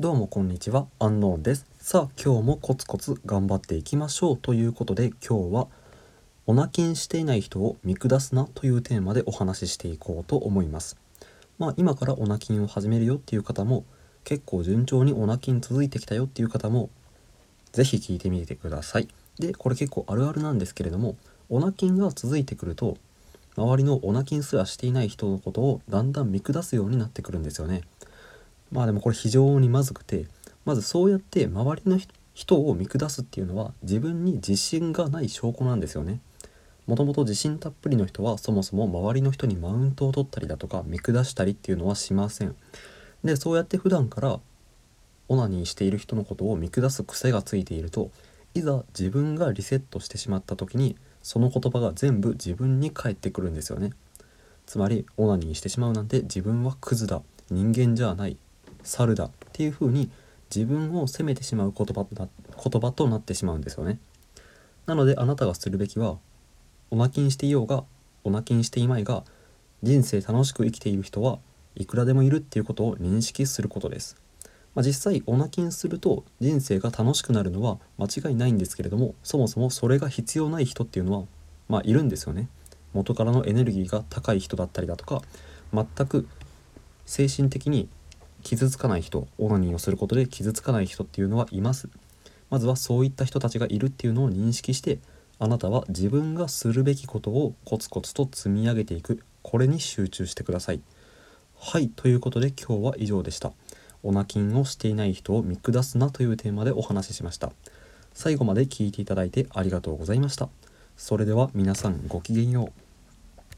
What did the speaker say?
どうもこんにちは、アンノーンです。さあ、今日もコツコツ頑張っていきましょうということで、今日はオナキンしていない人を見下すなというテーマでお話ししていこうと思います。まあ、今からオナキンを始めるよっていう方も、結構順調にオナキン続いてきたよっていう方も、ぜひ聞いてみてください。で、これ結構あるあるなんですけれども、オナキンが続いてくると、周りのオナキンすらしていない人のことをだんだん見下すようになってくるんですよね。まあでもこれ非常にまずくてまずそうやって周りの人を見下すっていうのは自分に自信がない証拠なんですよね。もともと自信たっぷりの人はそもそも周りの人にマウントを取ったりだとか見下したりっていうのはしません。でそうやって普段からオナニーしている人のことを見下す癖がついているといざ自分がリセットしてしまった時にその言葉が全部自分に返ってくるんですよね。つまりオナニーしてしまうなんて自分はクズだ人間じゃない猿だっていう風に自分を責めてしまう言葉と言葉となってしまうんですよね。なのであなたがするべきはおなきんしていようがおなきんしていまいが人生楽しく生きている人はいくらでもいるっていうことを認識することです。まあ、実際おなきんすると人生が楽しくなるのは間違いないんですけれどもそもそもそれが必要ない人っていうのはまあいるんですよね。元からのエネルギーが高い人だったりだとか全く精神的に傷つかない人オナニーをすることで傷つかない人っていうのはいます。まずはそういった人たちがいるっていうのを認識してあなたは自分がするべきことをコツコツと積み上げていく。これに集中してください。はいということで今日は以上でした。オナキンをしていない人を見下すなというテーマでお話ししました。最後まで聞いていただいてありがとうございました。それでは皆さんごきげんよう。